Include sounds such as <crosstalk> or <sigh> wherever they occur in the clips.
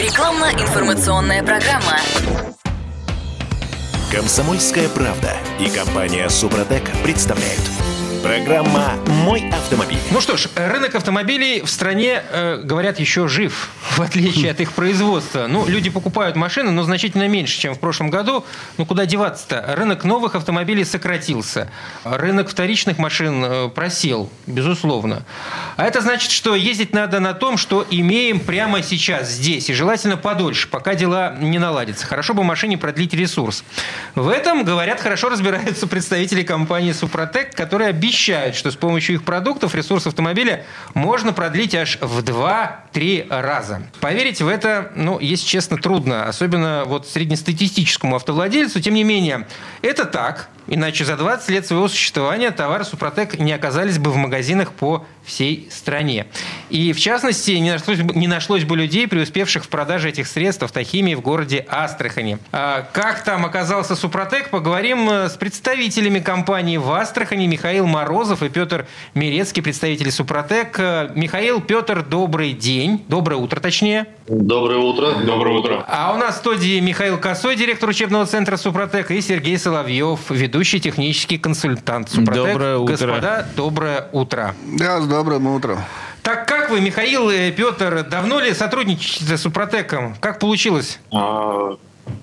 Рекламно-информационная программа. Комсомольская правда и компания Супротек представляют. Программа «Мой автомобиль». Ну что ж, рынок автомобилей в стране, э, говорят, еще жив, <laughs> в отличие от их производства. Ну, люди покупают машины, но значительно меньше, чем в прошлом году. Ну, куда деваться-то? Рынок новых автомобилей сократился. Рынок вторичных машин э, просел, безусловно. А это значит, что ездить надо на том, что имеем прямо сейчас, здесь. И желательно подольше, пока дела не наладятся. Хорошо бы машине продлить ресурс. В этом, говорят, хорошо разбираются представители компании «Супротек», которые обещают обещают, что с помощью их продуктов ресурс автомобиля можно продлить аж в 2-3 раза. Поверить в это, ну, если честно, трудно. Особенно вот среднестатистическому автовладельцу. Тем не менее, это так. Иначе за 20 лет своего существования товары Супротек не оказались бы в магазинах по всей стране. И, в частности, не нашлось, не нашлось бы людей, преуспевших в продаже этих средств автохимии в городе Астрахани. А как там оказался Супротек, поговорим э, с представителями компании в Астрахани Михаил Морозов и Петр Мирецкий, представители Супротек. Э, Михаил, Петр, добрый день. Доброе утро, точнее. Доброе утро. Доброе утро. А у нас в студии Михаил Косой, директор учебного центра Супротек, и Сергей Соловьев, ведущий технический консультант Супротек. Доброе утро. Господа, доброе утро. Да, с добрым утром. Так как вы, Михаил и Петр, давно ли сотрудничаете с Супротеком? Как получилось? А,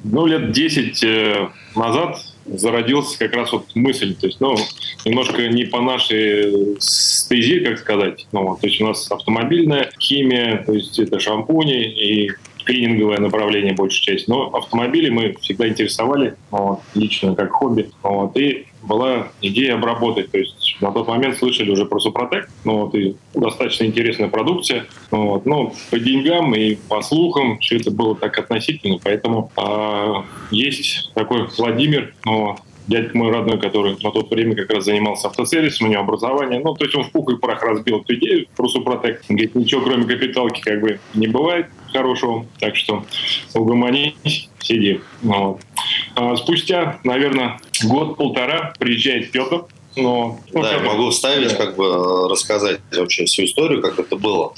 ну, лет 10 э, назад зародился как раз вот мысль, то есть, ну, немножко не по нашей стезе, как сказать, ну, то есть у нас автомобильная химия, то есть это шампуни и клининговое направление большая часть, но автомобили мы всегда интересовали, вот, лично как хобби, вот, и была идея обработать. То есть на тот момент слышали уже про Супротек, ну, вот, и достаточно интересная продукция. Ну, вот, но по деньгам и по слухам все это было так относительно, поэтому а, есть такой Владимир, ну, дядька мой родной, который на то время как раз занимался автосервисом, у него образование. Ну, то есть он в пух и прах разбил эту идею про Супротек. Говорит, ничего кроме капиталки как бы не бывает хорошего. Так что угомонись, сиди. Вот. А спустя, наверное, год-полтора приезжает Петр, но, ну, да, я могу вставить, да. как бы рассказать вообще всю историю, как это было.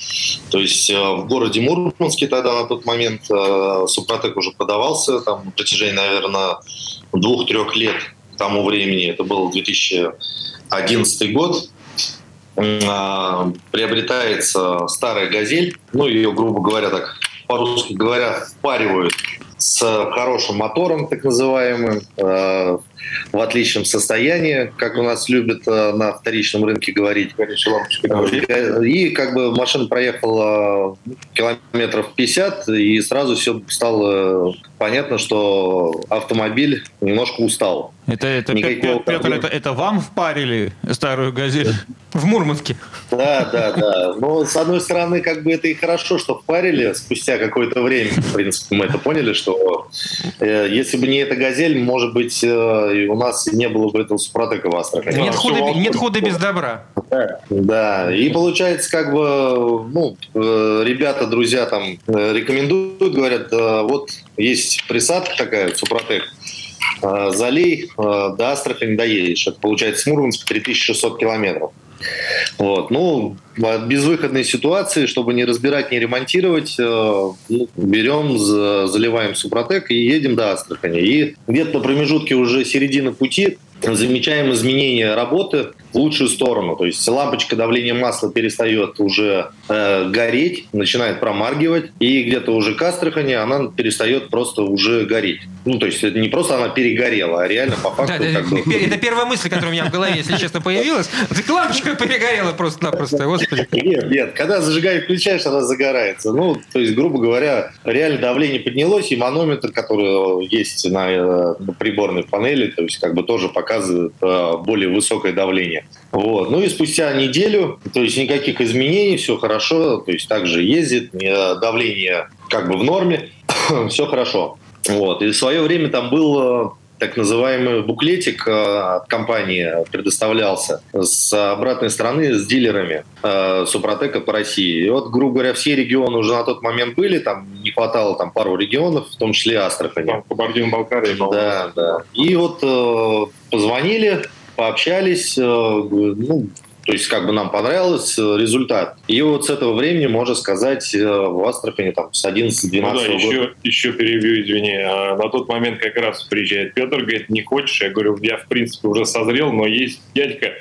То есть э, в городе Мурманске тогда на тот момент э, Супротек уже продавался, там на протяжении, наверное, двух-трех лет тому времени, это был 2011 год, э, приобретается старая «Газель», ну, ее, грубо говоря, так по-русски говоря, впаривают с хорошим мотором, так называемым, э, в отличном состоянии, как у нас любят э, на вторичном рынке говорить. И как бы машина проехала километров 50, и сразу все стало понятно, что автомобиль немножко устал. Это, это, Никакого Петр, это, это вам впарили старую газель? В Мурманске. Да, да, да. Но, с одной стороны, как бы это и хорошо, что впарили спустя какое-то время. В принципе, мы это поняли, что э, если бы не эта газель, может быть, э, у нас не было бы этого Супротека в Астрахани. Нет, худа, нет худа без добра. Да, да. И получается, как бы, ну, э, ребята, друзья там э, рекомендуют, говорят, вот есть присадка такая, Супротек, э, залей до Астрахани доедешь. Это получается с Мурманска 3600 километров. Вот. Ну, в безвыходной ситуации, чтобы не разбирать, не ремонтировать, ну, берем, заливаем Супротек и едем до Астрахани. И где-то на промежутке уже середины пути замечаем изменения работы в лучшую сторону. То есть лампочка давления масла перестает уже э, гореть, начинает промаргивать, и где-то уже к Астрахани она перестает просто уже гореть. Ну, то есть это не просто она перегорела, а реально по факту... Да, это, бы... это первая мысль, которая у меня в голове, если честно, появилась. Так лампочка перегорела просто-напросто, господи. Нет, нет, когда зажигаешь, включаешь, она загорается. Ну, то есть, грубо говоря, реально давление поднялось, и манометр, который есть на, э, приборной панели, то есть как бы тоже показывает э, более высокое давление. Вот. Ну и спустя неделю, то есть никаких изменений, все хорошо, то есть также ездит, давление как бы в норме, <coughs> все хорошо. Вот. И в свое время там был э, так называемый буклетик э, от компании предоставлялся с обратной стороны с дилерами э, Супротека по России. И вот, грубо говоря, все регионы уже на тот момент были, там не хватало там пару регионов, в том числе Астрахани. Кабардино-Балкария. Да, да. И вот э, позвонили, пообщались, э, ну, То есть, как бы нам понравился результат. И вот с этого времени, можно сказать, в Астрахани там с 11-12 ну, да, года. Еще, еще перебью, извини. А на тот момент как раз приезжает Петр, говорит, не хочешь? Я говорю, я в принципе уже созрел, но есть дядька.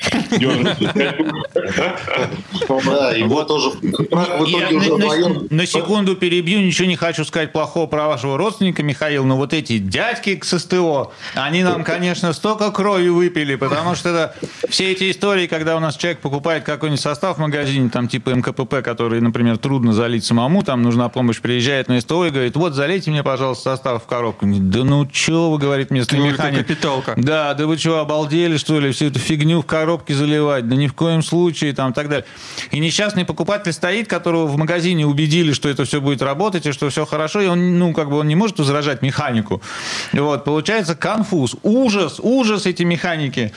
Да, его тоже в итоге уже На секунду перебью, ничего не хочу сказать плохого про вашего родственника, Михаил, но вот эти дядьки с СТО, они нам, конечно, столько крови выпили, потому что это все эти истории, когда у нас человек покупает какой-нибудь состав в магазине, там типа МКПП, который, например, трудно залить самому, там нужна помощь, приезжает на СТО и говорит, вот залейте мне, пожалуйста, состав в коробку. Да ну что вы, говорит местный механик. капиталка. Да, да вы что, обалдели, что ли, всю эту фигню в коробке заливать? Да ни в коем случае, там, так далее. И несчастный покупатель стоит, которого в магазине убедили, что это все будет работать и что все хорошо, и он, ну, как бы он не может возражать механику. Вот, получается конфуз, ужас, ужас эти механики.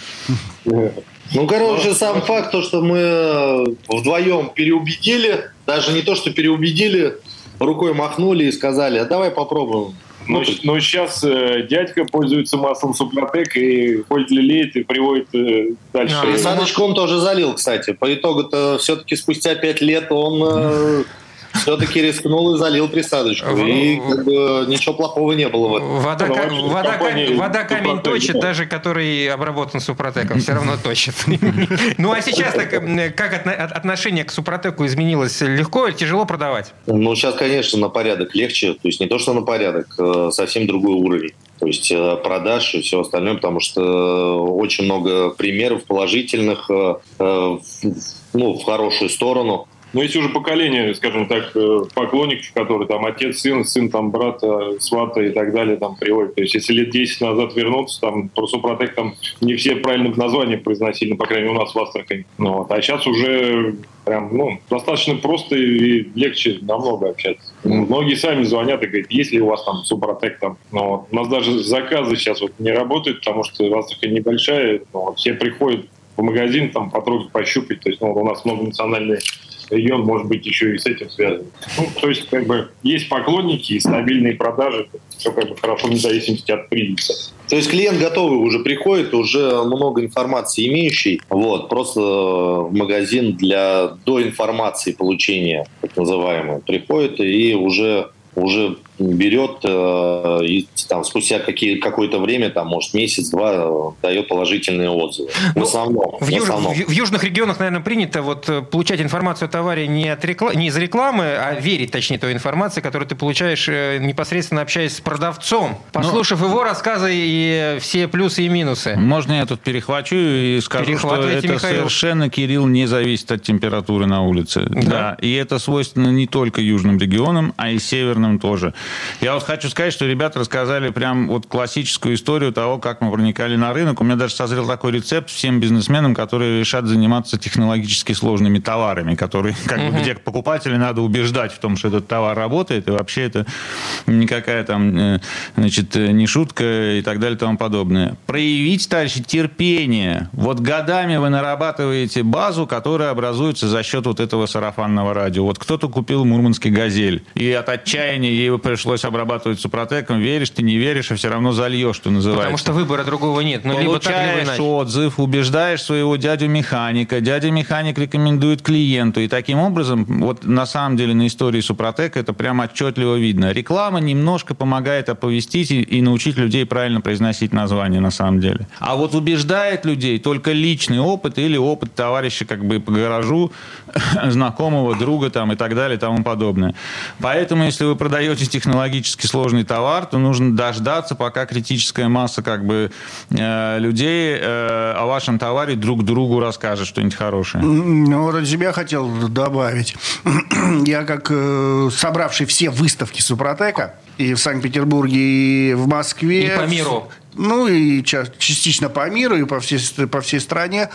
Ну, короче, сам факт, то, что мы э, вдвоем переубедили, даже не то, что переубедили, рукой махнули и сказали, а давай попробуем. Ну, но сейчас э, дядька пользуется маслом Супротек и ходит лелеет и приводит э, дальше. А, присадочку он тоже залил, кстати. По итогу-то все-таки спустя пять лет он э, все-таки рискнул и залил присадочку. И как бы ничего плохого не было. Вода, вообще, вода, компания, вода камень точит, даже который обработан супротеком, все равно точит. Ну а сейчас как отношение к супротеку изменилось? Легко или тяжело продавать? Ну сейчас, конечно, на порядок легче. То есть не то, что на порядок, э, совсем другой уровень то есть э, продаж и все остальное, потому что очень много примеров положительных, э, ну, в хорошую сторону. Но есть уже поколение, скажем так, э, поклонников, которые там отец, сын, сын там брата, свата и так далее там приводят. То есть если лет 10 назад вернуться, там про Супротек там не все правильно названия произносили, ну, по крайней мере, у нас в Астрахани. Ну, вот. А сейчас уже прям, ну, достаточно просто и легче намного общаться. Ну, многие сами звонят и говорят, есть ли у вас там Супротек там. Ну, вот. У нас даже заказы сейчас вот не работают, потому что Астрахань небольшая, ну, вот. все приходят в магазин, там, потрогать, пощупать. То есть ну, у нас многонациональные регион может быть еще и с этим связан. Ну, то есть, как бы, есть поклонники и стабильные продажи, все как бы хорошо вне зависимости от кризиса. То есть клиент готовый уже приходит, уже много информации имеющий, вот, просто в магазин для доинформации получения, так называемого, приходит и уже уже берет э, и там спустя какие, какое-то время, там, может, месяц-два, э, дает положительные отзывы. В ну, основном. В, в, юж, основном. В, в южных регионах, наверное, принято вот э, получать информацию о товаре не, от рекла... не из рекламы, а верить, точнее, той информации, которую ты получаешь непосредственно общаясь с продавцом, послушав Но... его рассказы и все плюсы и минусы. Можно я тут перехвачу и скажу, что это Михаил. совершенно, Кирилл, не зависит от температуры на улице. Да. да. И это свойственно не только южным регионам, а и северным тоже. Я вот хочу сказать, что ребята рассказали прям вот классическую историю того, как мы проникали на рынок. У меня даже созрел такой рецепт всем бизнесменам, которые решат заниматься технологически сложными товарами, которые, как угу. бы, где покупателей надо убеждать в том, что этот товар работает, и вообще это никакая там, э, значит, э, не шутка и так далее и тому подобное. Проявить, товарищи, терпение. Вот годами вы нарабатываете базу, которая образуется за счет вот этого сарафанного радио. Вот кто-то купил мурманский «Газель», и от отчаяния ей пришлось пришлось обрабатывать супротеком, веришь ты, не веришь, а все равно зальешь, что называется. Потому что выбора другого нет. Ну, Получаешь либо так, либо отзыв, убеждаешь своего дядю-механика, дядя-механик рекомендует клиенту. И таким образом, вот на самом деле на истории Супротека это прямо отчетливо видно. Реклама немножко помогает оповестить и, и научить людей правильно произносить название на самом деле. А вот убеждает людей только личный опыт или опыт товарища как бы по гаражу, <laughs> знакомого, друга там и так далее и тому подобное. Поэтому, если вы продаете технологически сложный товар, то нужно дождаться, пока критическая масса как бы э, людей э, о вашем товаре друг другу расскажет что-нибудь хорошее. Ну, вот от себя хотел добавить. <clears throat> Я как э, собравший все выставки Супротека и в Санкт-Pетербурге, и в Москве. И по миру ну и частично по миру и по всей, по всей стране,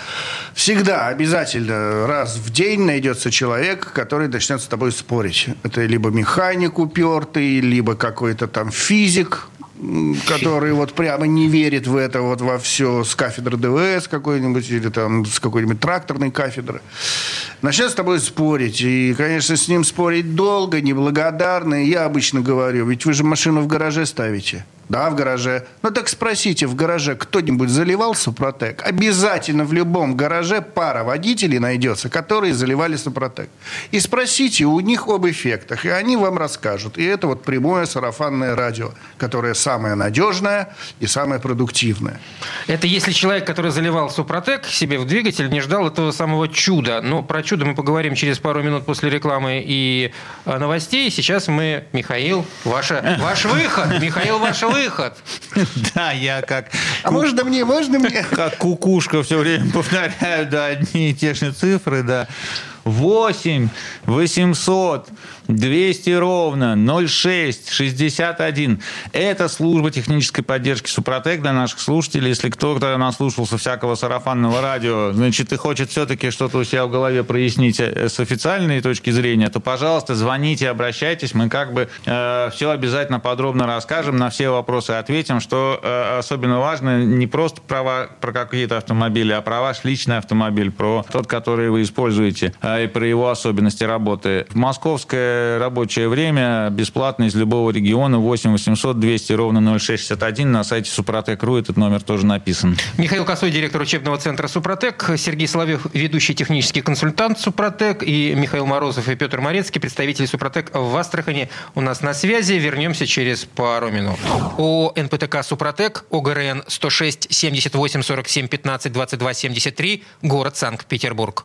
всегда обязательно раз в день найдется человек, который начнет с тобой спорить. Это либо механик упертый, либо какой-то там физик, который вот прямо не верит в это вот во все с кафедры ДВС какой-нибудь или там с какой-нибудь тракторной кафедры. Начнет с тобой спорить. И, конечно, с ним спорить долго, неблагодарно. Я обычно говорю, ведь вы же машину в гараже ставите. Да, в гараже. Ну так спросите, в гараже кто-нибудь заливал Супротек? Обязательно в любом гараже пара водителей найдется, которые заливали Супротек. И спросите у них об эффектах, и они вам расскажут. И это вот прямое сарафанное радио, которое самое надежное и самое продуктивное. Это если человек, который заливал Супротек себе в двигатель, не ждал этого самого чуда. Но про чудо мы поговорим через пару минут после рекламы и э, новостей. Сейчас мы, Михаил, ваша, ваш выход. Михаил, ваш выход выход. <laughs> Да, я как... А можно мне, можно мне? <laughs> Как кукушка все время повторяю, да, одни и те же цифры, да. 8 800 200 ровно 06 61. Это служба технической поддержки Супротек для наших слушателей. Если кто-то наслушался всякого сарафанного радио, значит, и хочет все-таки что-то у себя в голове прояснить э, с официальной точки зрения, то, пожалуйста, звоните, обращайтесь. Мы как бы э, все обязательно подробно расскажем, на все вопросы ответим. Что э, особенно важно, не просто права про какие-то автомобили, а про ваш личный автомобиль, про тот, который вы используете, э, и про его особенности работы. В рабочее время бесплатно из любого региона 8 800 200 ровно 0661 на сайте Супротек.ру этот номер тоже написан. Михаил Косой, директор учебного центра Супротек, Сергей Соловьев, ведущий технический консультант Супротек и Михаил Морозов и Петр Морецкий, представители Супротек в Астрахани у нас на связи. Вернемся через пару минут. О НПТК Супротек, ОГРН 106 78 47 15 22 73, город Санкт-Петербург.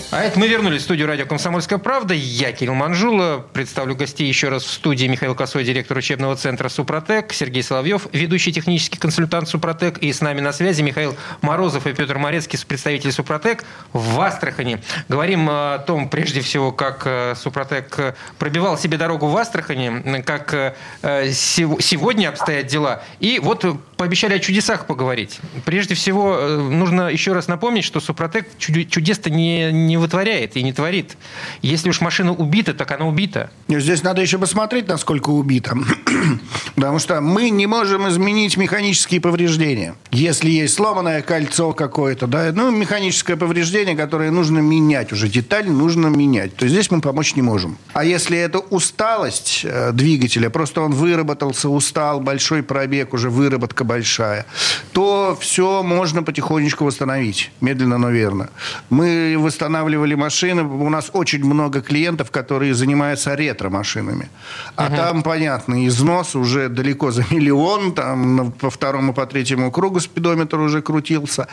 А это мы вернулись в студию радио «Комсомольская правда». Я Кирилл Манжула. Представлю гостей еще раз в студии Михаил Косой, директор учебного центра «Супротек», Сергей Соловьев, ведущий технический консультант «Супротек». И с нами на связи Михаил Морозов и Петр Морецкий, представители «Супротек» в Астрахани. Говорим о том, прежде всего, как э, «Супротек» пробивал себе дорогу в Астрахани, как э, сегодня обстоят дела. И вот пообещали о чудесах поговорить. Прежде всего, э, нужно еще раз напомнить, что «Супротек» чудес-то не, не вытворяет и не творит. Если уж машина убита, так она убита. Здесь надо еще посмотреть, насколько убита. <clears throat> Потому что мы не можем изменить механические повреждения. Если есть сломанное кольцо какое-то, да, ну, механическое повреждение, которое нужно менять уже, деталь нужно менять, то здесь мы помочь не можем. А если это усталость э, двигателя, просто он выработался, устал, большой пробег, уже выработка большая, то все можно потихонечку восстановить. Медленно, но верно. Мы восстанавливаем восстанавливали машины. У нас очень много клиентов, которые занимаются ретро-машинами. А угу. там, понятно, износ уже далеко за миллион. Там по второму, по третьему кругу спидометр уже крутился.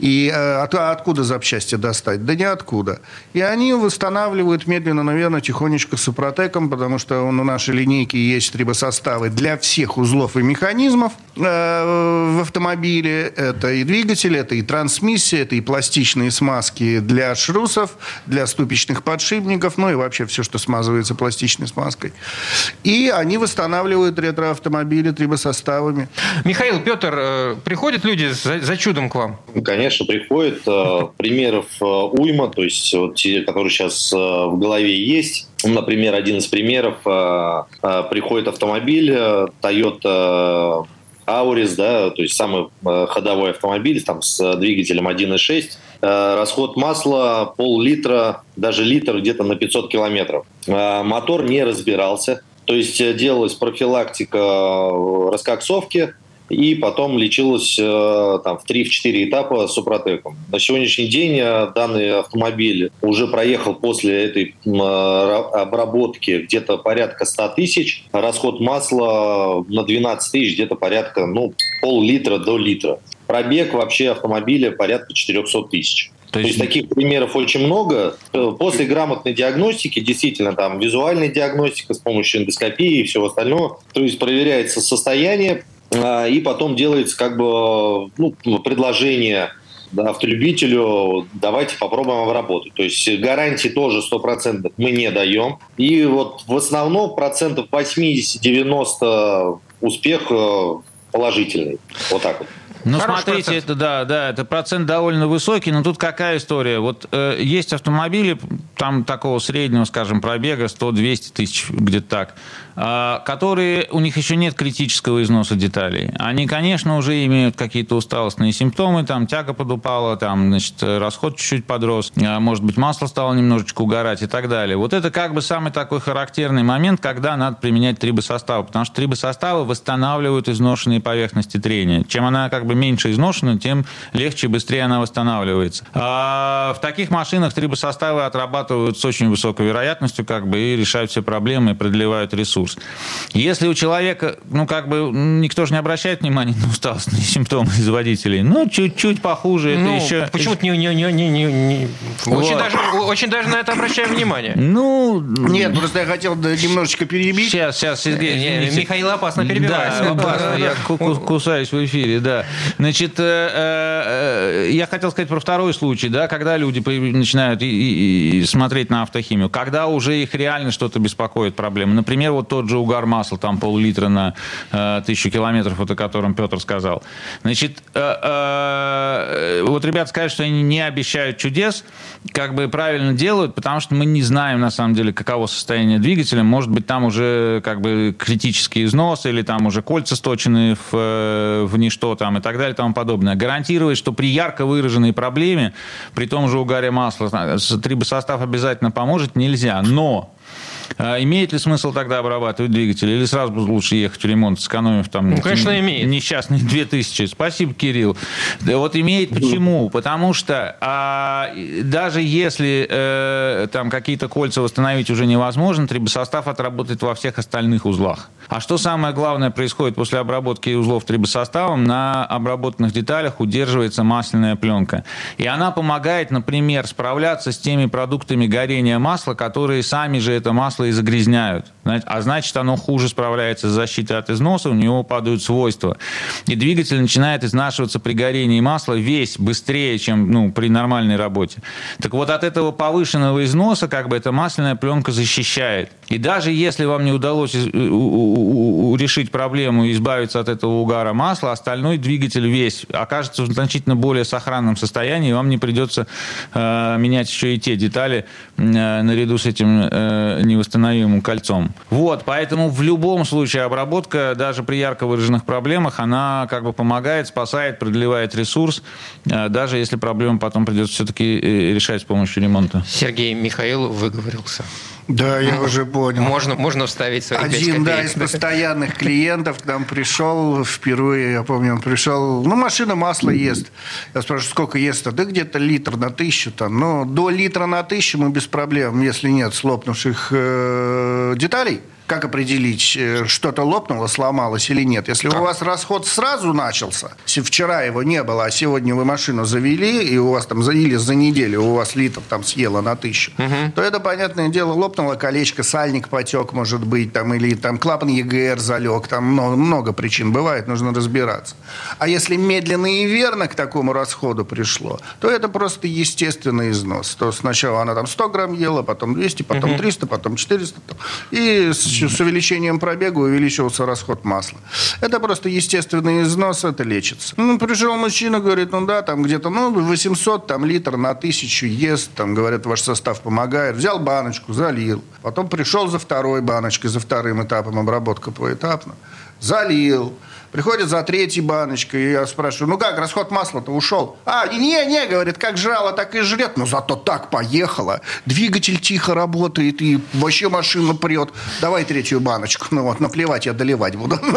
И э, от, откуда запчасти достать? Да ниоткуда. И они восстанавливают медленно, наверное, тихонечко с Супротеком, потому что он, у нашей линейки есть трибосоставы для всех узлов и механизмов э, в автомобиле. Это и двигатель, это и трансмиссия, это и пластичные смазки для шрусов, насосов, для ступичных подшипников, ну и вообще все, что смазывается пластичной смазкой. И они восстанавливают ретроавтомобили трибосоставами. Михаил, Петр, э, приходят люди за, за чудом к вам? Конечно, приходят. Э, примеров э, уйма, то есть вот те, которые сейчас в голове есть. Например, один из примеров. Приходит автомобиль Toyota Аурис, да, то есть самый ходовой автомобиль там с двигателем 1.6, Э, расход масла пол-литра, даже литр где-то на 500 километров. Э, мотор не разбирался, то есть э, делалась профилактика раскоксовки, и потом лечилась там, в 3-4 этапа супротеком. На сегодняшний день данный автомобиль уже проехал после этой обработки где-то порядка 100 тысяч. Расход масла на 12 тысяч где-то порядка ну, пол-литра до литра. Пробег вообще автомобиля порядка 400 тысяч. То есть... То есть таких примеров очень много. После грамотной диагностики, действительно, там визуальная диагностика с помощью эндоскопии и всего остального, то есть проверяется состояние, и потом делается как бы ну, предложение автолюбителю, давайте попробуем обработать. То есть гарантии тоже 100% мы не даем. И вот в основном процентов 80-90 успех э, положительный. Вот так вот. Ну, Хороший смотрите, процент. это да, да, это процент довольно высокий, но тут какая история? Вот э, есть автомобили там такого среднего, скажем, пробега 100-200 тысяч, где-то так, а, которые, у них еще нет критического износа деталей. Они, конечно, уже имеют какие-то усталостные симптомы, там тяга подупала, там, значит, расход чуть-чуть подрос, а, может быть, масло стало немножечко угорать и так далее. Вот это как бы самый такой характерный момент, когда надо применять трибосоставы, потому что трибосоставы восстанавливают изношенные поверхности трения. Чем она как бы меньше изношена, тем легче и быстрее она восстанавливается. А в таких машинах трибосоставы отрабатывают с очень высокой вероятностью как бы и решают все проблемы и продлевают ресурс ресурс. Если у человека, ну, как бы, никто же не обращает внимания на усталостные <laughs> симптомы из водителей, ну, чуть-чуть похуже, ну, это еще... Почему-то не, не, не, не, не... Вот. Очень, даже, очень даже на это обращаем внимание. Ну... Нет, просто я хотел немножечко перебить. Сейчас, сейчас, Сергей, не, не, Михаил опасно перебивает. Да, опасно, я кусаюсь в эфире, да. Значит, э, э, я хотел сказать про второй случай, да, когда люди начинают смотреть на автохимию, когда уже их реально что-то беспокоит, проблемы. Например, вот тот же угар масла, там пол-литра на э, тысячу километров, вот о котором Петр сказал. Значит, э, э, вот ребята скажут, что они не обещают чудес, как бы правильно делают, потому что мы не знаем, на самом деле, каково состояние двигателя. Может быть, там уже как бы критический износ, или там уже кольца сточены в, э, в ничто там, и так далее и тому подобное. Гарантировать, что при ярко выраженной проблеме, при том же угаре масла, трибосостав обязательно поможет, нельзя. Но а имеет ли смысл тогда обрабатывать двигатель? Или сразу лучше ехать в ремонт, сэкономив там... Ну, конечно, имеет. Несчастные <laughs> 2000. Спасибо, Кирилл. Да вот имеет почему? Потому что а, даже если э, там какие-то кольца восстановить уже невозможно, трибосостав отработает во всех остальных узлах. А что самое главное происходит после обработки узлов трибосоставом? На обработанных деталях удерживается масляная пленка. И она помогает, например, справляться с теми продуктами горения масла, которые сами же это масло и загрязняют. А значит, оно хуже справляется с защитой от износа, у него падают свойства. И двигатель начинает изнашиваться при горении масла весь быстрее, чем ну, при нормальной работе. Так вот, от этого повышенного износа как бы эта масляная пленка защищает. И даже если вам не удалось решить проблему и избавиться от этого угара масла, остальной двигатель весь окажется в значительно более сохранном состоянии, и вам не придется э, менять еще и те детали э, наряду с этим э, невосстановимым кольцом. Вот, поэтому в любом случае обработка, даже при ярко выраженных проблемах, она как бы помогает, спасает, продлевает ресурс, э, даже если проблему потом придется все-таки э, решать с помощью ремонта. Сергей Михаил выговорился. Да, я ну, уже понял. Можно, можно вставить свои Один, да, из постоянных клиентов к нам пришел впервые, я помню, он пришел, ну, машина масло ест. Я спрашиваю, сколько ест? Да где-то литр на тысячу там. Ну, до литра на тысячу мы без проблем, если нет слопнувших э, деталей study. Как определить, э, что-то лопнуло, сломалось или нет? Если как? у вас расход сразу начался, вчера его не было, а сегодня вы машину завели, и у вас там или за неделю у вас литр там съело на тысячу, угу. то это, понятное дело, лопнуло колечко, сальник потек, может быть, там, или там клапан ЕГР залег, там много, много причин бывает, нужно разбираться. А если медленно и верно к такому расходу пришло, то это просто естественный износ. То сначала она там 100 грамм ела, потом 200, потом 300, потом 400, и с увеличением пробега увеличивался расход масла. Это просто естественный износ, это лечится. Ну, пришел мужчина, говорит, ну да, там где-то, ну, 800 там, литр на тысячу ест, там, говорят, ваш состав помогает. Взял баночку, залил. Потом пришел за второй баночкой, за вторым этапом обработка поэтапно. Залил. Приходит за третьей баночкой, и я спрашиваю, ну как, расход масла-то ушел? А, не-не, говорит, как жрало, так и жрет. Но зато так поехало. Двигатель тихо работает, и вообще машина прет. Давай третью баночку. Ну вот, наплевать, я доливать буду. <laughs>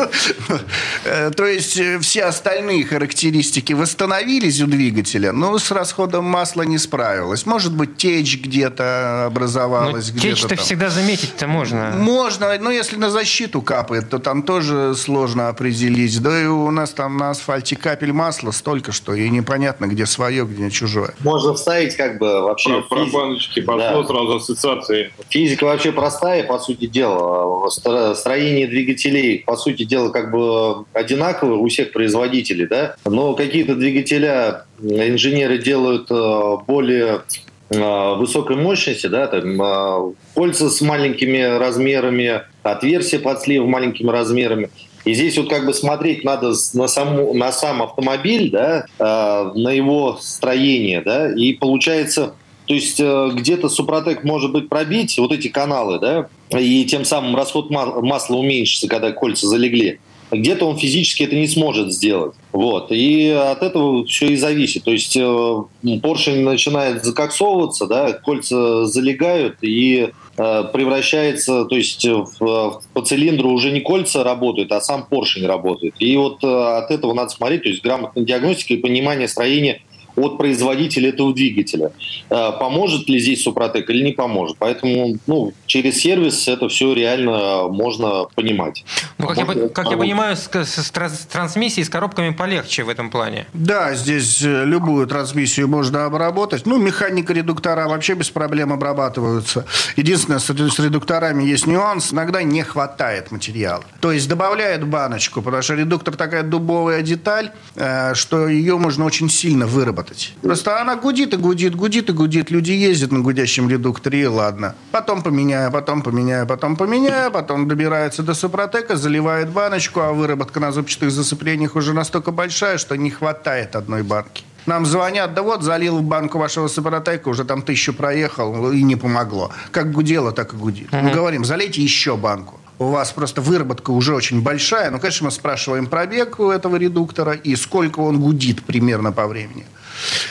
Э, то есть, э, все остальные характеристики восстановились у двигателя, но с расходом масла не справилась. Может быть, течь где-то образовалась. Ну, течь-то всегда заметить-то можно. Можно, но если на защиту капает, то там тоже сложно определить ездить. Да и у нас там на асфальте капель масла столько, что и непонятно, где свое, где чужое. Можно вставить как бы вообще... Про, физи... про баночки пошло да. сразу ассоциации. Физика вообще простая, по сути дела. Строение двигателей, по сути дела, как бы одинаковое у всех производителей, да? Но какие-то двигателя инженеры делают э, более э, высокой мощности, да, там, э, кольца с маленькими размерами, отверстия под слив маленькими размерами. И здесь вот как бы смотреть надо на, саму, на сам автомобиль, да, э, на его строение, да, и получается То есть э, где-то Супротек может быть пробить вот эти каналы, да, и тем самым расход масла уменьшится, когда кольца залегли. Где-то он физически это не сможет сделать. Вот. И от этого все и зависит. То есть э, поршень начинает закоксовываться, да, кольца залегают и э, превращается, то есть в, по цилиндру уже не кольца работают, а сам поршень работает. И вот э, от этого надо смотреть, то есть грамотная диагностика и понимание строения от производителя этого двигателя. Э, поможет ли здесь Супротек или не поможет. Поэтому ну, через сервис это все реально можно понимать. Ну, как, можно, я, как я понимаю, с, с трансмиссией, с коробками полегче в этом плане. Да, здесь э, любую трансмиссию можно обработать. Ну, механика редуктора вообще без проблем обрабатываются. Единственное, с, с редукторами есть нюанс. Иногда не хватает материала. То есть добавляют баночку, потому что редуктор такая дубовая деталь, э, что ее можно очень сильно выработать работать. Просто она гудит и гудит, гудит и гудит. Люди ездят на гудящем редукторе, и ладно. Потом поменяю, потом поменяю, потом поменяю, потом добирается до Супротека, заливает баночку, а выработка на зубчатых засыплениях уже настолько большая, что не хватает одной банки. Нам звонят, да вот, залил в банку вашего Супротека, уже там тысячу проехал, и не помогло. Как гудело, так и гудит. Мы говорим, залейте еще банку у вас просто выработка уже очень большая. Ну, конечно, мы спрашиваем пробег у этого редуктора и сколько он гудит примерно по времени.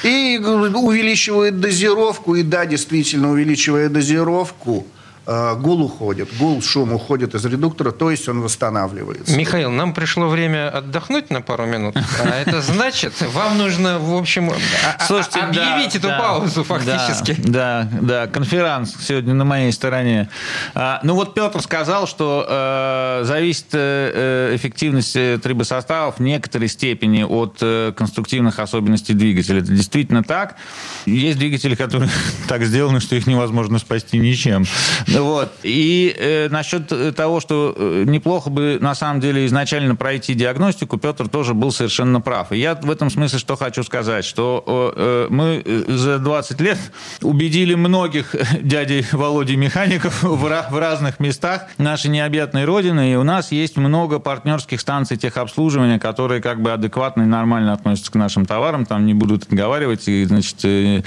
И увеличивает дозировку, и да, действительно увеличивая дозировку, гул уходит, гул, шум уходит из редуктора, то есть он восстанавливается. Михаил, нам пришло время отдохнуть на пару минут. А это значит, вам нужно, в общем, Слушайте, объявить да, эту да, паузу фактически. Да, да, да, конферанс сегодня на моей стороне. А, ну вот Петр сказал, что э, зависит э, эффективность трибосоставов в некоторой степени от э, конструктивных особенностей двигателя. Это действительно так. Есть двигатели, которые <laughs> так сделаны, что их невозможно спасти ничем. Вот. И э, насчет того, что э, неплохо бы на самом деле изначально пройти диагностику, Петр тоже был совершенно прав. И я в этом смысле что хочу сказать, что э, мы э, за 20 лет убедили многих <laughs> дядей Володи механиков в, в разных местах нашей необъятной родины, и у нас есть много партнерских станций техобслуживания, которые как бы адекватно и нормально относятся к нашим товарам, там не будут отговаривать и, значит, э,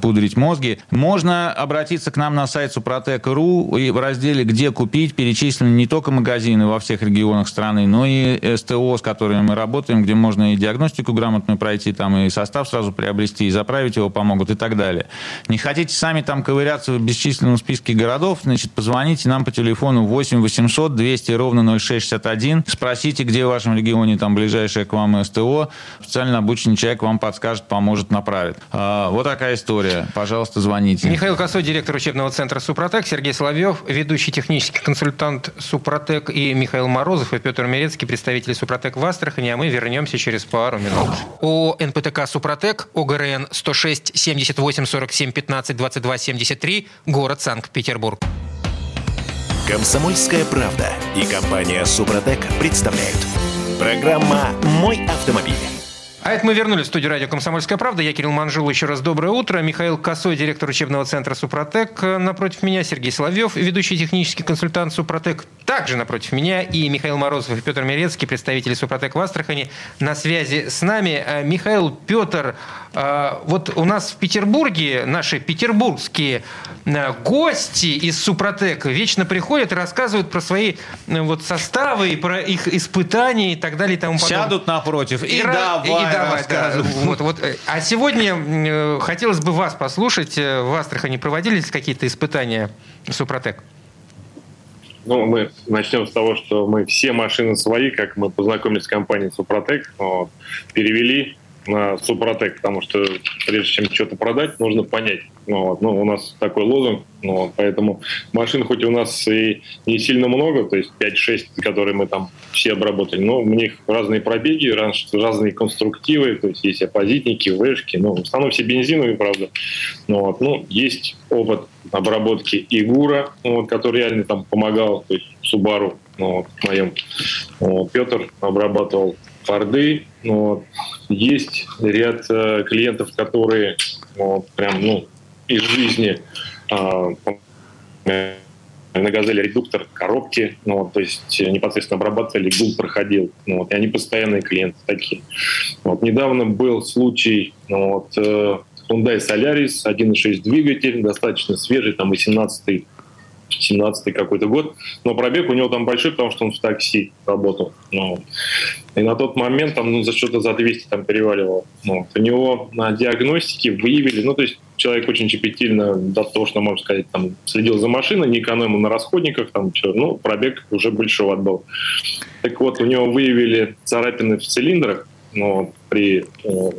пудрить мозги. Можно обратиться к нам на сайт Супротек.ру, и в разделе «Где купить» перечислены не только магазины во всех регионах страны, но и СТО, с которыми мы работаем, где можно и диагностику грамотную пройти, там и состав сразу приобрести, и заправить его помогут и так далее. Не хотите сами там ковыряться в бесчисленном списке городов, значит, позвоните нам по телефону 8 800 200 ровно 0661, спросите, где в вашем регионе там ближайшее к вам СТО, специально обученный человек вам подскажет, поможет, направит. А, вот такая история. Пожалуйста, звоните. Михаил Косой, директор учебного центра «Супротек», Сергей Соловьев, ведущий технический консультант Супротек, и Михаил Морозов, и Петр Мерецкий, представители Супротек в Астрахани, а мы вернемся через пару минут. О НПТК Супротек, ОГРН 106 78 47 15 22 73, город Санкт-Петербург. Комсомольская правда и компания Супротек представляют. Программа «Мой автомобиль». А это мы вернулись в студию радио «Комсомольская правда». Я Кирилл Манжул. Еще раз доброе утро. Михаил Косой, директор учебного центра «Супротек». Напротив меня Сергей Соловьев, ведущий технический консультант «Супротек». Также напротив меня и Михаил Морозов и Петр Мерецкий, представители «Супротек» в Астрахани, на связи с нами. Э, Михаил, Петр, э, вот у нас в Петербурге наши петербургские э, гости из «Супротек» вечно приходят и рассказывают про свои вот составы, про их испытания и так далее и тому подобное. Сядут напротив и, и давай давай, да. Вот, вот. А сегодня э, хотелось бы вас послушать. Э, в Астрахани проводились какие-то испытания Супротек? Ну, мы начнем с того, что мы все машины свои, как мы познакомились с компанией Супротек, вот, перевели на Супротек, потому что прежде чем что-то продать, нужно понять. Ну, вот, ну, у нас такой лозунг, ну, вот, поэтому машин хоть у нас и не сильно много, то есть 5-6, которые мы там все обработали, но у них разные пробеги, разные конструктивы, то есть есть оппозитники, вышки, ну, в основном все бензиновые, правда. Ну, вот, ну, есть опыт обработки Игура, ну, вот, который реально там помогал, то есть Субару, ну, вот, моем. Вот, Петр обрабатывал Форды, ну, вот. Есть ряд э, клиентов, которые вот, прям, ну, из жизни э, на «Газели» редуктор коробки, ну, то есть непосредственно обрабатывали, гул проходил. Ну, вот, и они постоянные клиенты такие. Вот, недавно был случай, ну, вот, э, Hyundai Solaris, 1.6 двигатель, достаточно свежий, там 18 17 какой-то год, но пробег у него там большой, потому что он в такси работал. Ну, и на тот момент там ну, за что-то за 200 там переваливал. Ну, у него на диагностике выявили, ну, то есть человек очень щепетильно, дотошно, можно сказать, там, следил за машиной, не экономил на расходниках, там, что, ну, пробег уже большого отдал. Так вот, у него выявили царапины в цилиндрах, ну, при э,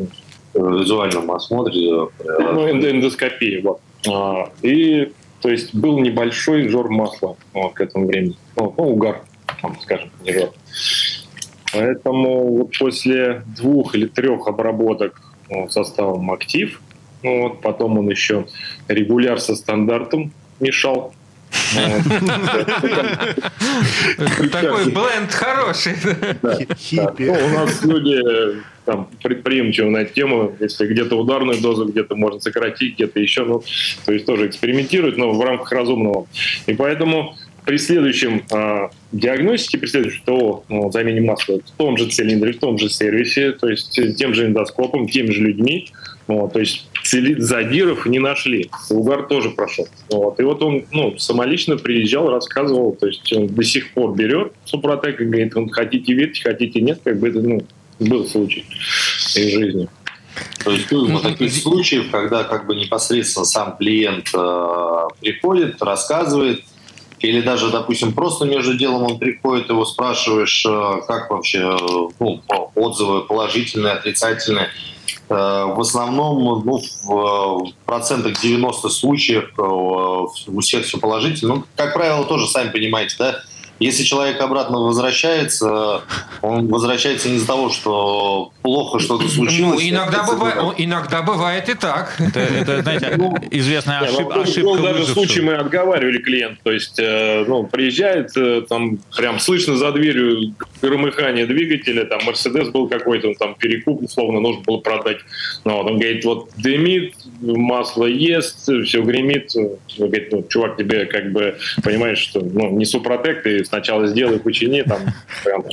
визуальном осмотре. Э, ну, эндоскопии, вот. А, и то есть был небольшой жор масла вот, к этому времени. Ну, ну угар, там, скажем, не жор. Поэтому вот после двух или трех обработок ну, составом актив, ну, вот, потом он еще регуляр со стандартом мешал. Такой бленд хороший. Ну, у нас люди там, предприимчивы на эту тему. Если где-то ударную дозу, где-то можно сократить, где-то еще. Ну, то есть тоже экспериментируют, но в рамках разумного. И поэтому при следующем э, диагностике, при следующем ТО, ну, замене масла в том же цилиндре, в том же сервисе, то есть тем же эндоскопом, теми же людьми, вот, то есть задиров не нашли. Угар тоже прошел. Вот. И вот он ну, самолично приезжал, рассказывал, то есть он до сих пор берет Супротек и говорит, он хотите верьте, хотите нет, как бы это ну, был случай из жизни. То есть ну, вот таких случаев, когда как бы непосредственно сам клиент э, приходит, рассказывает, или даже, допустим, просто между делом он приходит, его спрашиваешь, э, как вообще э, ну, отзывы положительные, отрицательные. Э, в основном ну, в процентах 90 случаев у всех все положительно. Ну, как правило, тоже сами понимаете, да, если человек обратно возвращается, он возвращается не из-за того, что плохо что-то случилось. Ну, иногда, бывает, иногда бывает и так. Это, это знаете, ну, известная ошиб, ну, ошибка. Был даже случай, мы отговаривали клиент. То есть, э, ну, приезжает, э, там прям слышно за дверью громыхание двигателя, там Мерседес был какой-то, он там перекуп, условно, нужно было продать. Ну, вот, он говорит, вот дымит, масло ест, все гремит. Он говорит, ну, чувак, тебе как бы, понимаешь, что ну, не супротек, ты сначала сделай, почини, там прям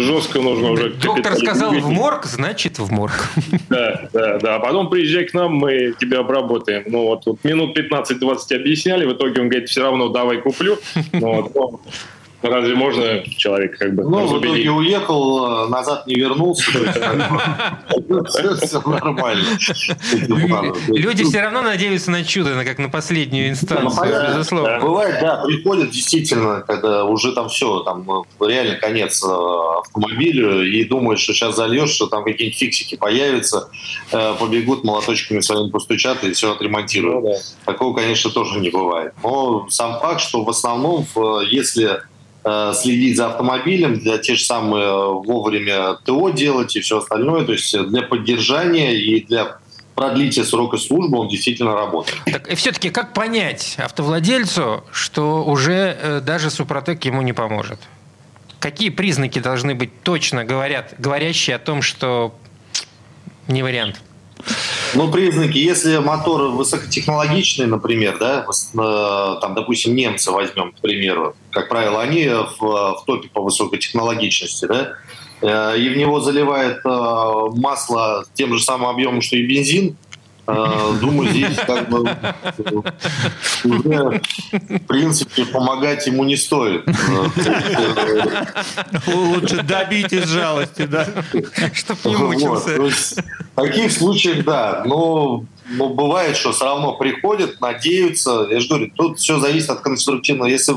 жестко нужно уже... Доктор сказал в морг, значит в морг. Да, да, да. А потом приезжай к нам, мы тебя обработаем. Ну вот, вот минут 15-20 объясняли, в итоге он говорит, все равно давай куплю. Ну, вот, Разве можно человек как бы Ну, в итоге уехал, э, назад не вернулся. <laughs> Все нормально. Люди все равно надеются на чудо, как на последнюю инстанцию, ну, безусловно. Бывает, да, приходят действительно, когда уже там все, там э, реально конец э, автомобилю, и думают, что сейчас зальешь, что там какие-нибудь фиксики появятся, побегут молоточками своими постучат и все отремонтируют. Ну Такого, конечно, тоже не бывает. Но сам факт, что в основном, если Э, следить за автомобилем, для те же самые э, вовремя ТО делать и все остальное. То есть для поддержания и для продлития срока службы он действительно работает. Так, и все-таки как понять автовладельцу, что уже э, даже Супротек ему не поможет? Какие признаки должны быть точно говорят, говорящие о том, что не вариант? Ну, признаки, если мотор высокотехнологичный, например, да, э, там, допустим, немцы возьмем, к примеру, как правило, они в, в топе по высокотехнологичности, да, э, и в него заливает э, масло тем же самым объемом, что и бензин, Думаю, здесь как бы уже, в принципе, помогать ему не стоит. Лучше добить из жалости, да? Чтоб не мучился. Вот. В таких случаях, да. Но но бывает, что все равно приходят, надеются. Я же говорю, тут все зависит от конструктивного. Если,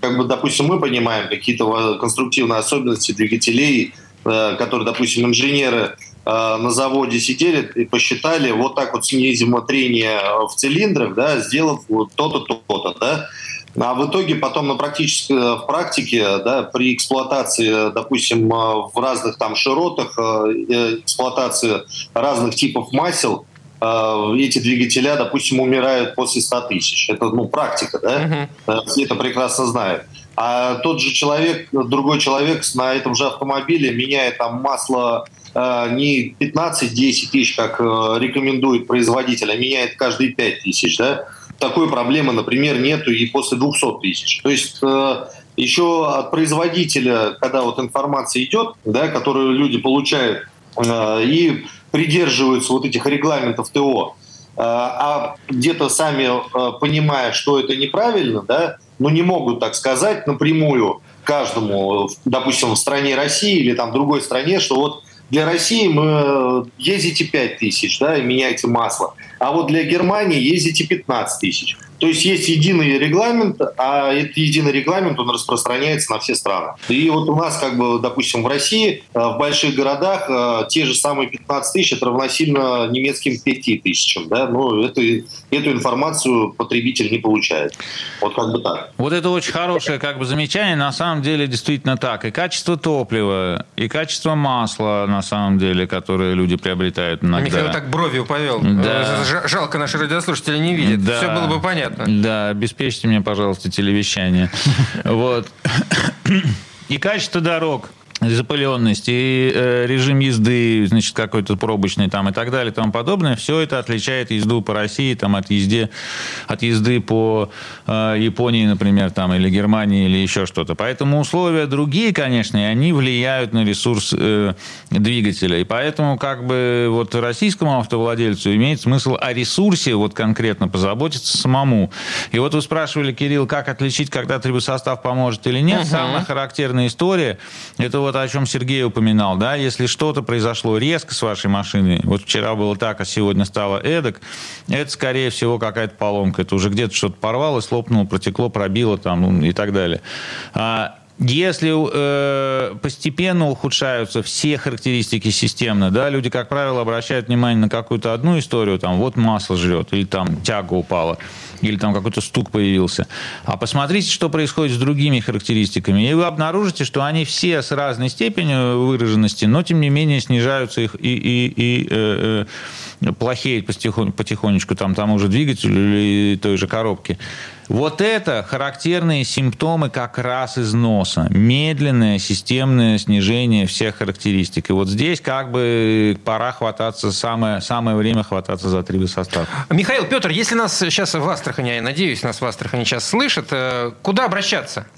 как бы, допустим, мы понимаем какие-то конструктивные особенности двигателей, э, которые, допустим, инженеры на заводе сидели и посчитали, вот так вот снизим трение в цилиндрах, да, сделав вот то-то, то-то, да. А в итоге потом на практической, э, в практике, да, при эксплуатации, допустим, э, в разных там широтах, эксплуатации разных типов масел, эти двигателя, допустим, умирают после 100 тысяч. Это, ну, практика, да? Uh-huh. Все это прекрасно знают. А тот же человек, другой человек на этом же автомобиле меняет там масло Э, не 15-10 тысяч, как э, рекомендует производитель, а меняет каждые 5 тысяч, да, такой проблемы, например, нету и после 200 тысяч. То есть э, еще от производителя, когда вот информация идет, да, которую люди получают и придерживаются вот этих регламентов ТО, а где-то сами понимая, что это неправильно, да, но не могут так сказать напрямую каждому, допустим, в стране России или там другой стране, что вот для России мы ездите 5 тысяч, да, и меняете масло, а вот для Германии ездите 15 тысяч. То есть есть единый регламент, а этот единый регламент, он распространяется на все страны. И вот у нас, как бы, допустим, в России, э, в больших городах э, те же самые 15 тысяч, это равносильно немецким 5 тысячам. Да? Ну, это, эту информацию потребитель не получает. Вот как бы так. Вот это очень хорошее как бы замечание. На самом деле действительно так. И качество топлива, и качество масла, на самом деле, которое люди приобретают иногда. Михаил так бровью повел. Да. Жалко, наши радиослушатели не видят. Да. Все было бы понятно. Да, обеспечьте мне, пожалуйста, телевещание. <laughs> Вот. И качество дорог запыленность и э, режим езды, значит, какой-то пробочный там и так далее и тому подобное, все это отличает езду по России там, от, езде, от езды по э, Японии, например, там, или Германии, или еще что-то. Поэтому условия другие, конечно, и они влияют на ресурс э, двигателя. И поэтому как бы вот российскому автовладельцу имеет смысл о ресурсе вот конкретно позаботиться самому. И вот вы спрашивали, Кирилл, как отличить, когда трибосостав поможет или нет. Угу. Самая характерная история – это вот вот о чем Сергей упоминал, да, если что-то произошло резко с вашей машиной, вот вчера было так, а сегодня стало эдак, это, скорее всего, какая-то поломка. Это уже где-то что-то порвалось, лопнуло, протекло, пробило там ну, и так далее. А если э, постепенно ухудшаются все характеристики системно, да, люди, как правило, обращают внимание на какую-то одну историю, там, вот масло жрет, или там тяга упала, или там какой-то стук появился. А посмотрите, что происходит с другими характеристиками, и вы обнаружите, что они все с разной степенью выраженности, но, тем не менее, снижаются их и, и, и э, э, плохеет потихонечку там тому же двигателю или той же коробке. Вот это характерные симптомы как раз износа. Медленное системное снижение всех характеристик. И вот здесь как бы пора хвататься, самое, самое время хвататься за трибосостав. Михаил, Петр, если нас сейчас в Астрахани, я надеюсь, нас в Астрахани сейчас слышат, э, куда обращаться?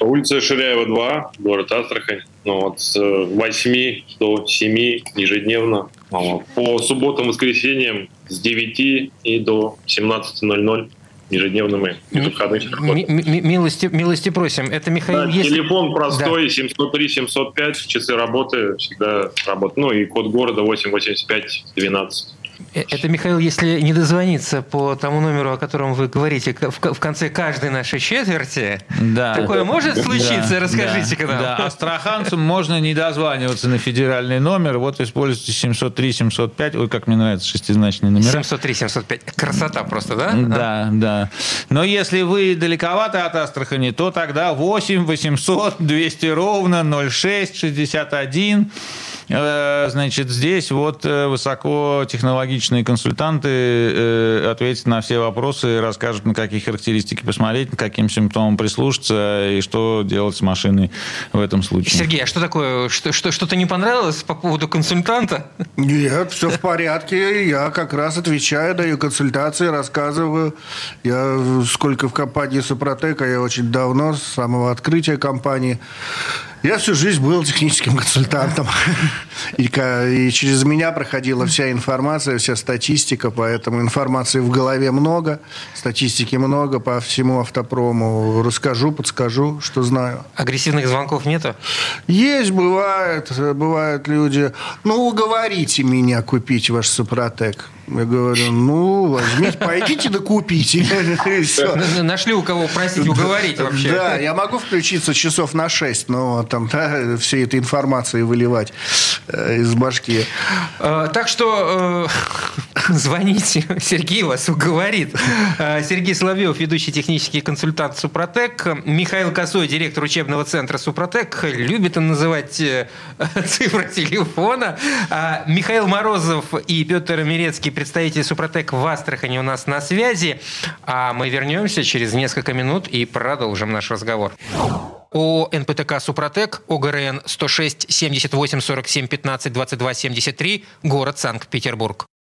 Улица Ширяева, 2, город Астрахань. Ну, вот с 8 до 7 ежедневно. По субботам, воскресеньям с 9 и до 17.00 ежедневными Милости, милости просим. Это Михаил да, если... Телефон простой, да. 703-705, часы работы всегда работают. Ну и код города 88512. Э, это, Михаил, если не дозвониться по тому номеру, о котором вы говорите в конце каждой нашей четверти, да. такое может случиться? Да, Расскажите-ка да, нам. Да, астраханцам можно не дозваниваться на федеральный номер. Вот используйте 703-705. Ой, как мне нравятся шестизначные номера. 703-705. Красота просто, да? Да, да. Но если вы далековато от Астрахани, то тогда 8 800 200 ровно 06 61 Э, значит, здесь вот э, высокотехнологичные консультанты э, ответят на все вопросы, расскажут, на какие характеристики посмотреть, на каким симптомам прислушаться и что делать с машиной в этом случае. Сергей, а что такое? Что, что, что-то не понравилось по поводу консультанта? Нет, все в порядке. Я как раз отвечаю, даю консультации, рассказываю. Я сколько в компании Супротека, я очень давно, с самого открытия компании. Я всю жизнь был техническим консультантом. И, и через меня проходила вся информация, вся статистика, поэтому информации в голове много, статистики много по всему автопрому. Расскажу, подскажу, что знаю. Агрессивных звонков нету? Есть, бывает. Бывают люди. Ну, уговорите меня купить ваш Супротек. Я говорю, ну, возьмите, пойдите да купите. Нашли у кого просить уговорить вообще. Да, я могу включиться часов на 6, но там да, всей этой информации выливать э, из башки. Э, так что э, <laughs> звоните, Сергей вас уговорит. Сергей Соловьев, ведущий технический консультант Супротек. Михаил Косой, директор учебного центра Супротек. Любит он называть <laughs> цифры телефона. Михаил Морозов и Петр Мирецкий представитель Супротек в Астрахани у нас на связи. А мы вернемся через несколько минут и продолжим наш разговор. О НПТК «Супротек», ОГРН 106 78 47 15 22 73, город Санкт-Петербург.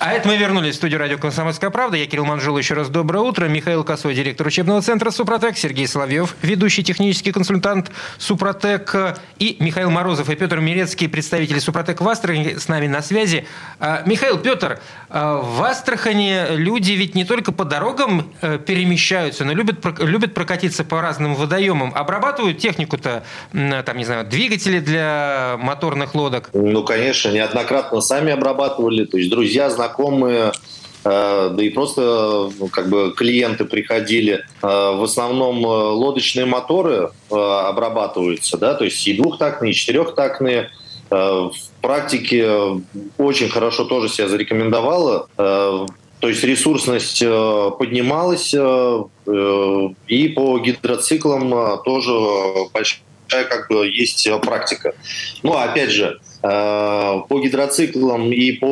А это мы вернулись в студию радио «Комсомольская правда». Я Кирилл Манжул. Еще раз доброе утро. Михаил Косой, директор учебного центра «Супротек». Сергей Соловьев, ведущий технический консультант «Супротек». И Михаил Морозов и Петр Мирецкий, представители «Супротек» в Астрахани, с нами на связи. А, Михаил, Петр, а, в Астрахани люди ведь не только по дорогам э, перемещаются, но любят, любят прокатиться по разным водоемам. Обрабатывают технику-то, там, не знаю, двигатели для моторных лодок? Ну, конечно, неоднократно сами обрабатывали. То есть друзья, знакомые знакомые, э, да и просто ну, как бы клиенты приходили. Э, в основном э, лодочные моторы обрабатываются, да, то есть и двухтактные, и четырехтактные. В практике очень хорошо тоже себя зарекомендовала. То есть ресурсность поднималась, и по гидроциклам тоже большая как бы есть практика. Ну, опять же, по гидроциклам и по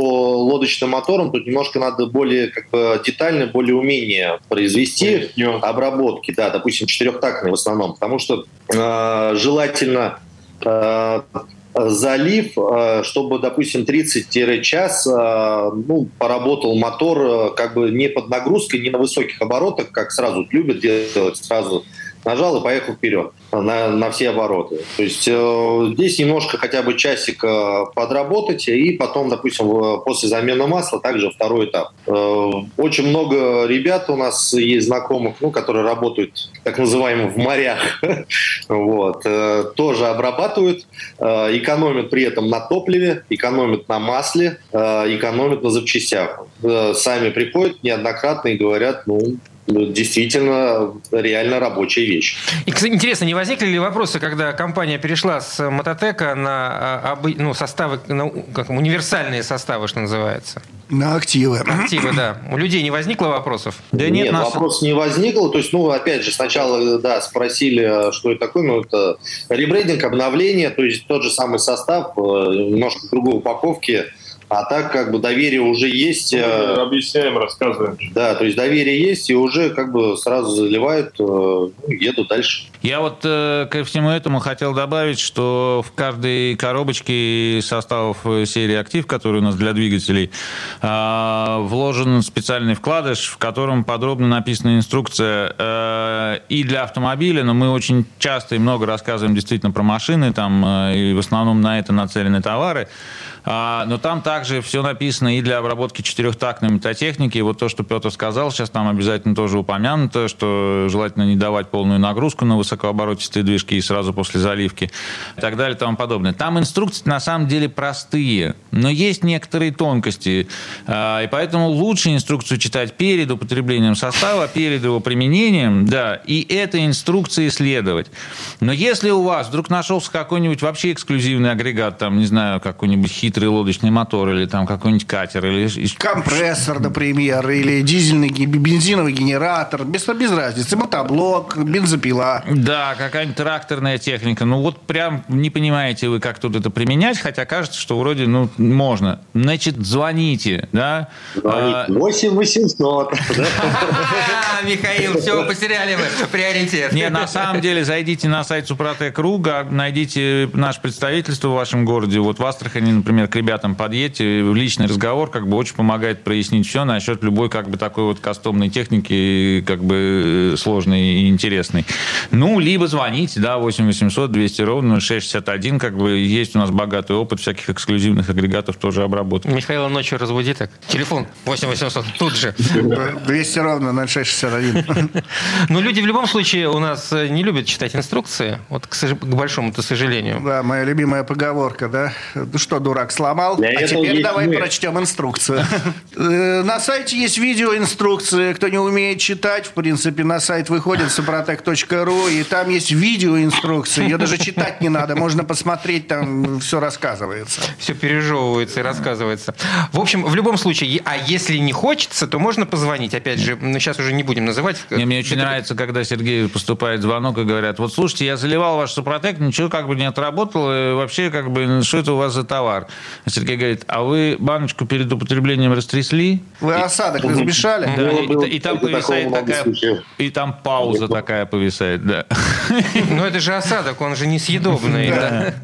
лодочным моторам тут немножко надо более как бы детально, более умение произвести Нет. обработки, да, допустим, четырехтактные в основном, потому что э, желательно э, залив, э, чтобы, допустим, 30-час э, ну, поработал мотор как бы не под нагрузкой, не на высоких оборотах, как сразу любят делать, сразу нажал и поехал вперед на, на все обороты. То есть э, здесь немножко хотя бы часик э, подработать, и потом, допустим, после замены масла также второй этап. Э, очень много ребят у нас есть знакомых, ну, которые работают так называемым в морях, <laughs> вот, э, тоже обрабатывают, э, экономят при этом на топливе, экономят на масле, э, экономят на запчастях. Э, сами приходят неоднократно и говорят, ну, действительно реально рабочая вещь. И, кстати, интересно, не возникли ли вопросы, когда компания перешла с мототека на а, ну, составы, на, как, универсальные составы, что называется? На активы. Активы, да. У людей не возникло вопросов? Да нет, нет нас... вопрос не возникло. То есть, ну, опять же, сначала, да, спросили, что это такое, ну, это ребрендинг, обновление, то есть тот же самый состав, э, немножко другой упаковки, а так как бы доверие уже есть. Мы э, объясняем, рассказываем. Да, то есть доверие есть, и уже как бы сразу заливают, э, ну, едут дальше. Я вот э, ко всему этому хотел добавить, что в каждой коробочке составов серии «Актив», который у нас для двигателей, вложен специальный вкладыш, в котором подробно написана инструкция и для автомобиля, но мы очень часто и много рассказываем действительно про машины, там, и в основном на это нацелены товары. А, но там также все написано и для обработки четырехтактной мототехники. И вот то, что Петр сказал, сейчас там обязательно тоже упомянуто, что желательно не давать полную нагрузку на высокооборотистые движки и сразу после заливки и так далее и тому подобное. Там инструкции на самом деле простые, но есть некоторые тонкости. А, и поэтому лучше инструкцию читать перед употреблением состава, перед его применением, да, и этой инструкции следовать. Но если у вас вдруг нашелся какой-нибудь вообще эксклюзивный агрегат, там, не знаю, какой-нибудь хит хитрый лодочный мотор или там какой-нибудь катер. Или... Компрессор, например, или дизельный бензиновый генератор. Без, без разницы. Мотоблок, бензопила. Да, какая-нибудь тракторная техника. Ну вот прям не понимаете вы, как тут это применять, хотя кажется, что вроде ну можно. Значит, звоните, да? Звоните. 8 800. Михаил, все, потеряли вы приоритет. Нет, на самом деле, зайдите на сайт Супротек.ру, найдите наше представительство в вашем городе. Вот в Астрахани, например, к ребятам подъедьте, в личный разговор как бы очень помогает прояснить все насчет любой как бы такой вот кастомной техники, как бы э, сложной и интересной. Ну, либо звоните, да, 8 800 200 ровно 661, как бы есть у нас богатый опыт всяких эксклюзивных агрегатов тоже обработки. Михаила ночью разбуди так. Телефон 8 800, тут же. 200 ровно 0661. <laughs> Ну, люди в любом случае у нас э, не любят читать инструкции, вот к, к большому-то сожалению. Да, моя любимая поговорка, да? Ну что, дурак, сломал. Для а теперь давай нет. прочтем инструкцию. Э, на сайте есть видеоинструкции. Кто не умеет читать, в принципе, на сайт выходит сопротек.ру, и там есть видеоинструкция. Ее даже читать не надо. Можно посмотреть, там все рассказывается. Все пережевывается и рассказывается. В общем, в любом случае, а если не хочется, то можно позвонить. Опять же, сейчас уже не будем называть. Мне, мне очень нравится, когда Сергей поступает звонок и говорят, вот слушайте, я заливал ваш Супротек, ничего как бы не отработал, вообще как бы, что это у вас за товар? Сергей говорит, а а вы баночку перед употреблением растрясли. Вы осадок и, размешали? Да, и, и, и там повисает такая... И там пауза такая повисает, да. Но это же осадок, он же несъедобный. Да.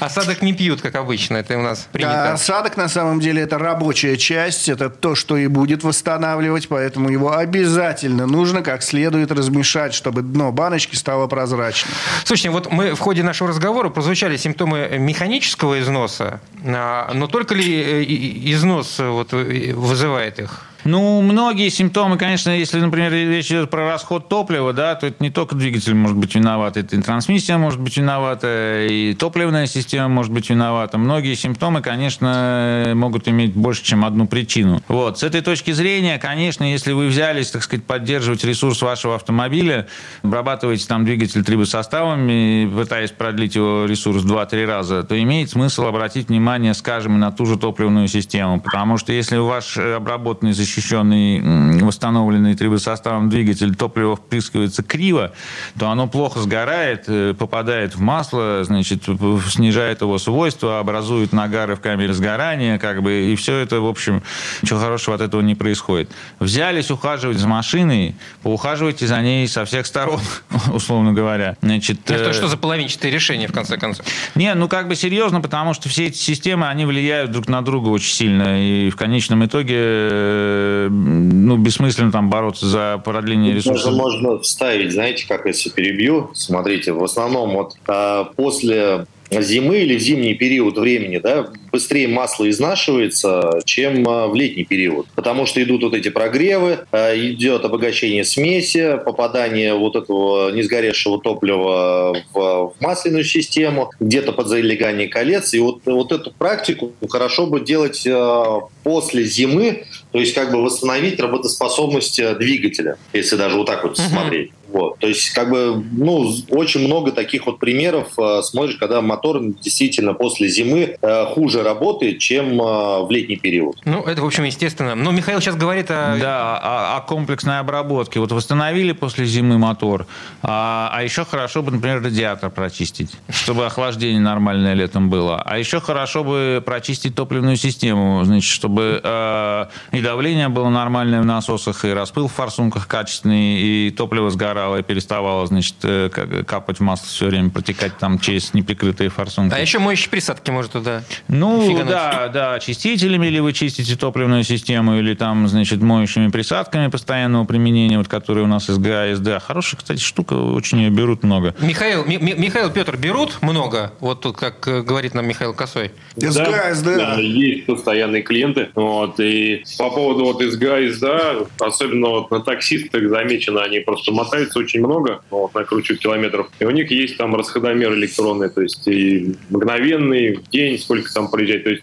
Осадок не пьют, как обычно, это у нас принято. Да, осадок на самом деле это рабочая часть, это то, что и будет восстанавливать, поэтому его обязательно нужно как следует размешать, чтобы дно баночки стало прозрачным. Слушайте, вот мы в ходе нашего разговора прозвучали симптомы механического износа, а, но только ли э, износ вот, э, вызывает их? Ну, многие симптомы, конечно, если, например, речь идет про расход топлива, да, то это не только двигатель может быть виноват, это и трансмиссия может быть виновата, и топливная система может быть виновата. Многие симптомы, конечно, могут иметь больше, чем одну причину. Вот. С этой точки зрения, конечно, если вы взялись, так сказать, поддерживать ресурс вашего автомобиля, обрабатываете там двигатель трибосоставами, пытаясь продлить его ресурс 2-3 раза, то имеет смысл обратить внимание, скажем, на ту же топливную систему. Потому что если ваш обработанный защищенный защищенный, восстановленный трибосоставом двигатель, топливо впрыскивается криво, то оно плохо сгорает, э, попадает в масло, значит, снижает его свойства, образует нагары в камере сгорания, как бы, и все это, в общем, ничего хорошего от этого не происходит. Взялись ухаживать за машиной, поухаживайте за ней со всех сторон, <laughs> условно говоря. Значит, это э, что за половинчатое решение, в конце концов? Не, ну как бы серьезно, потому что все эти системы, они влияют друг на друга очень сильно, и в конечном итоге э, ну, бессмысленно там бороться за продление ресурсов. Можно, можно вставить, знаете, как если перебью, смотрите, в основном вот а, после зимы или зимний период времени, да, быстрее масло изнашивается, чем а, в летний период. Потому что идут вот эти прогревы, а, идет обогащение смеси, попадание вот этого несгоревшего топлива в, масляную систему, где-то под залегание колец. И вот, вот эту практику хорошо бы делать а, после зимы, то есть как бы восстановить работоспособность двигателя, если даже вот так вот uh-huh. смотреть. Вот. То есть, как бы, ну, очень много таких вот примеров э, смотришь, когда мотор действительно после зимы э, хуже работает, чем э, в летний период. Ну, это, в общем, естественно. Но Михаил сейчас говорит о... Да, о, о комплексной обработке. Вот восстановили после зимы мотор, а, а еще хорошо бы, например, радиатор прочистить, чтобы охлаждение нормальное летом было. А еще хорошо бы прочистить топливную систему, значит, чтобы э, и давление было нормальное в насосах, и распыл в форсунках качественный, и топливо сгорало перестала, переставала, значит, э, капать масло все время, протекать там через неприкрытые форсунки. А еще моющие присадки может туда Ну, фигануть. да, да, очистителями или вы чистите топливную систему, или там, значит, моющими присадками постоянного применения, вот которые у нас из ГАСД. Хорошая, кстати, штука, очень ее берут много. Михаил, Михаил, Петр, берут много? Вот тут, как э, говорит нам Михаил Косой. Из да, ГАСД? Да, есть постоянные клиенты. Вот, и по поводу вот из ГАСД, особенно вот на таксистах замечено, они просто мотаются очень много, вот, накручивают километров, и у них есть там расходомер электронный, то есть и мгновенный, в день, сколько там проезжать, то есть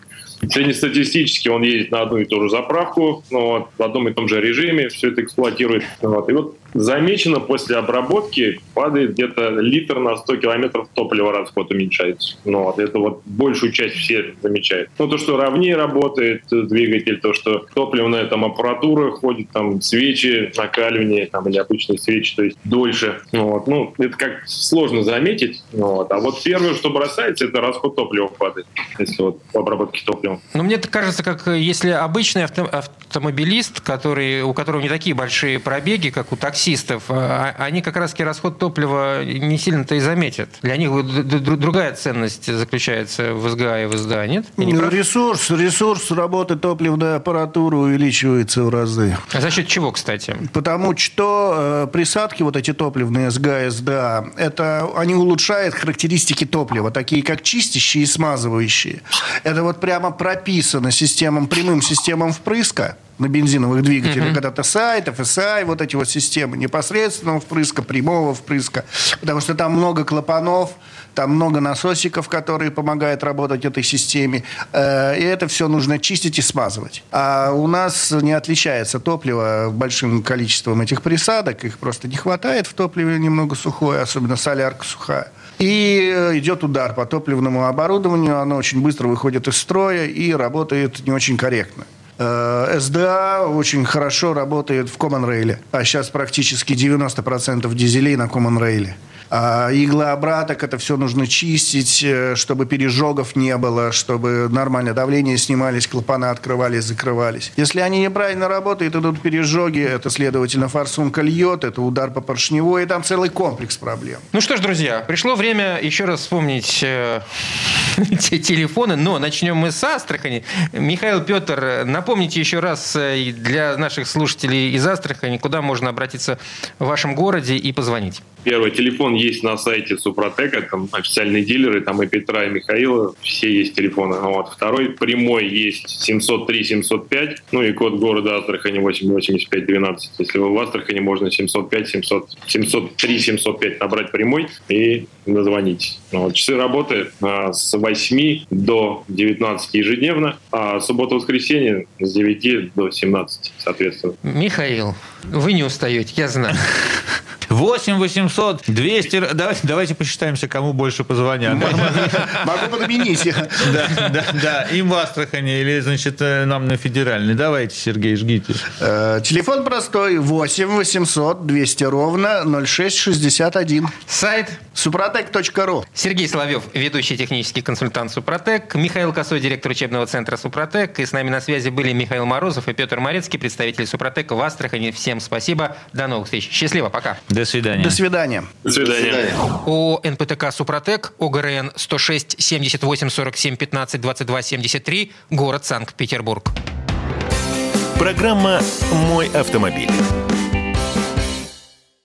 Среднестатистически он едет на одну и ту же заправку, ну, вот, в одном и том же режиме, все это эксплуатирует. Вот. И вот замечено, после обработки падает где-то литр на 100 километров топлива расход уменьшается. Ну, вот, это вот большую часть все замечают. Ну, то, что ровнее работает двигатель, то, что топливная там аппаратура ходит, там свечи, накаливание, там, или обычные свечи, то есть дольше. Ну, вот. ну, это как сложно заметить. Ну, вот. А вот первое, что бросается, это расход топлива падает, если вот по обработке топлива. Ну, мне кажется, как если обычный авто автомобилист, который, у которого не такие большие пробеги, как у такси, таксистов, а, а они как раз расход топлива не сильно-то и заметят. Для них другая ценность заключается в СГА и в СДА, нет? Ну, ресурс, ресурс работы топливной аппаратуры увеличивается в разы. А за счет чего, кстати? Потому что э, присадки, вот эти топливные СГА и СДА, это, они улучшают характеристики топлива, такие как чистящие и смазывающие. Это вот прямо прописано системам, прямым системам впрыска на бензиновых двигателях, uh-huh. когда TSI, TFSI, вот эти вот системы непосредственного впрыска, прямого впрыска, потому что там много клапанов, там много насосиков, которые помогают работать этой системе, э, и это все нужно чистить и смазывать. А у нас не отличается топливо большим количеством этих присадок, их просто не хватает в топливе немного сухое, особенно солярка сухая. И э, идет удар по топливному оборудованию, оно очень быстро выходит из строя и работает не очень корректно. Э, СДА очень хорошо работает в Common Rail, а сейчас практически 90% дизелей на Common Rail. А иглообраток это все нужно чистить, э, чтобы пережогов не было, чтобы нормально давление снимались, клапана открывались, закрывались. Если они неправильно работают, идут пережоги, это, следовательно, форсунка льет, это удар по поршневой, и там целый комплекс проблем. Ну что ж, друзья, пришло время еще раз вспомнить э, <laughs> телефоны, но начнем мы с Астрахани. Михаил Петр, напомните еще раз э, для наших слушателей из Астрахани, куда можно обратиться в вашем городе и позвонить. Первый телефон есть на сайте Супротека, там официальные дилеры, там и Петра, и Михаила, все есть телефоны. Вот. Второй прямой есть 703-705, ну и код города Астрахани 88512. Если вы в Астрахани, можно 705 700, 703 705 набрать прямой и назвонить. Ну вот. Часы работы а, с 8 до 19 ежедневно, а суббота-воскресенье с 9 до 17, соответственно. Михаил, вы не устаете, я знаю. 8 800 200... Давайте, давайте посчитаемся, кому больше позвонят. Могу <laughs> подменить. Да, да, да. Им в Астрахани или, значит, э, нам на федеральный. Давайте, Сергей, жгите. Э, телефон простой. 8 800 200 ровно 0661. Сайт супротек.ру. Сергей Соловьев, ведущий технический консультант Супротек. Михаил Косой, директор учебного центра Супротек. И с нами на связи были Михаил Морозов и Петр Морецкий, представитель Супротека в Астрахани. Всем спасибо. До новых встреч. Счастливо. Пока. До свидания. До свидания. До свидания. О НПТК «Супротек», ОГРН 106 78 47 15 22 73, город Санкт-Петербург. Программа «Мой автомобиль».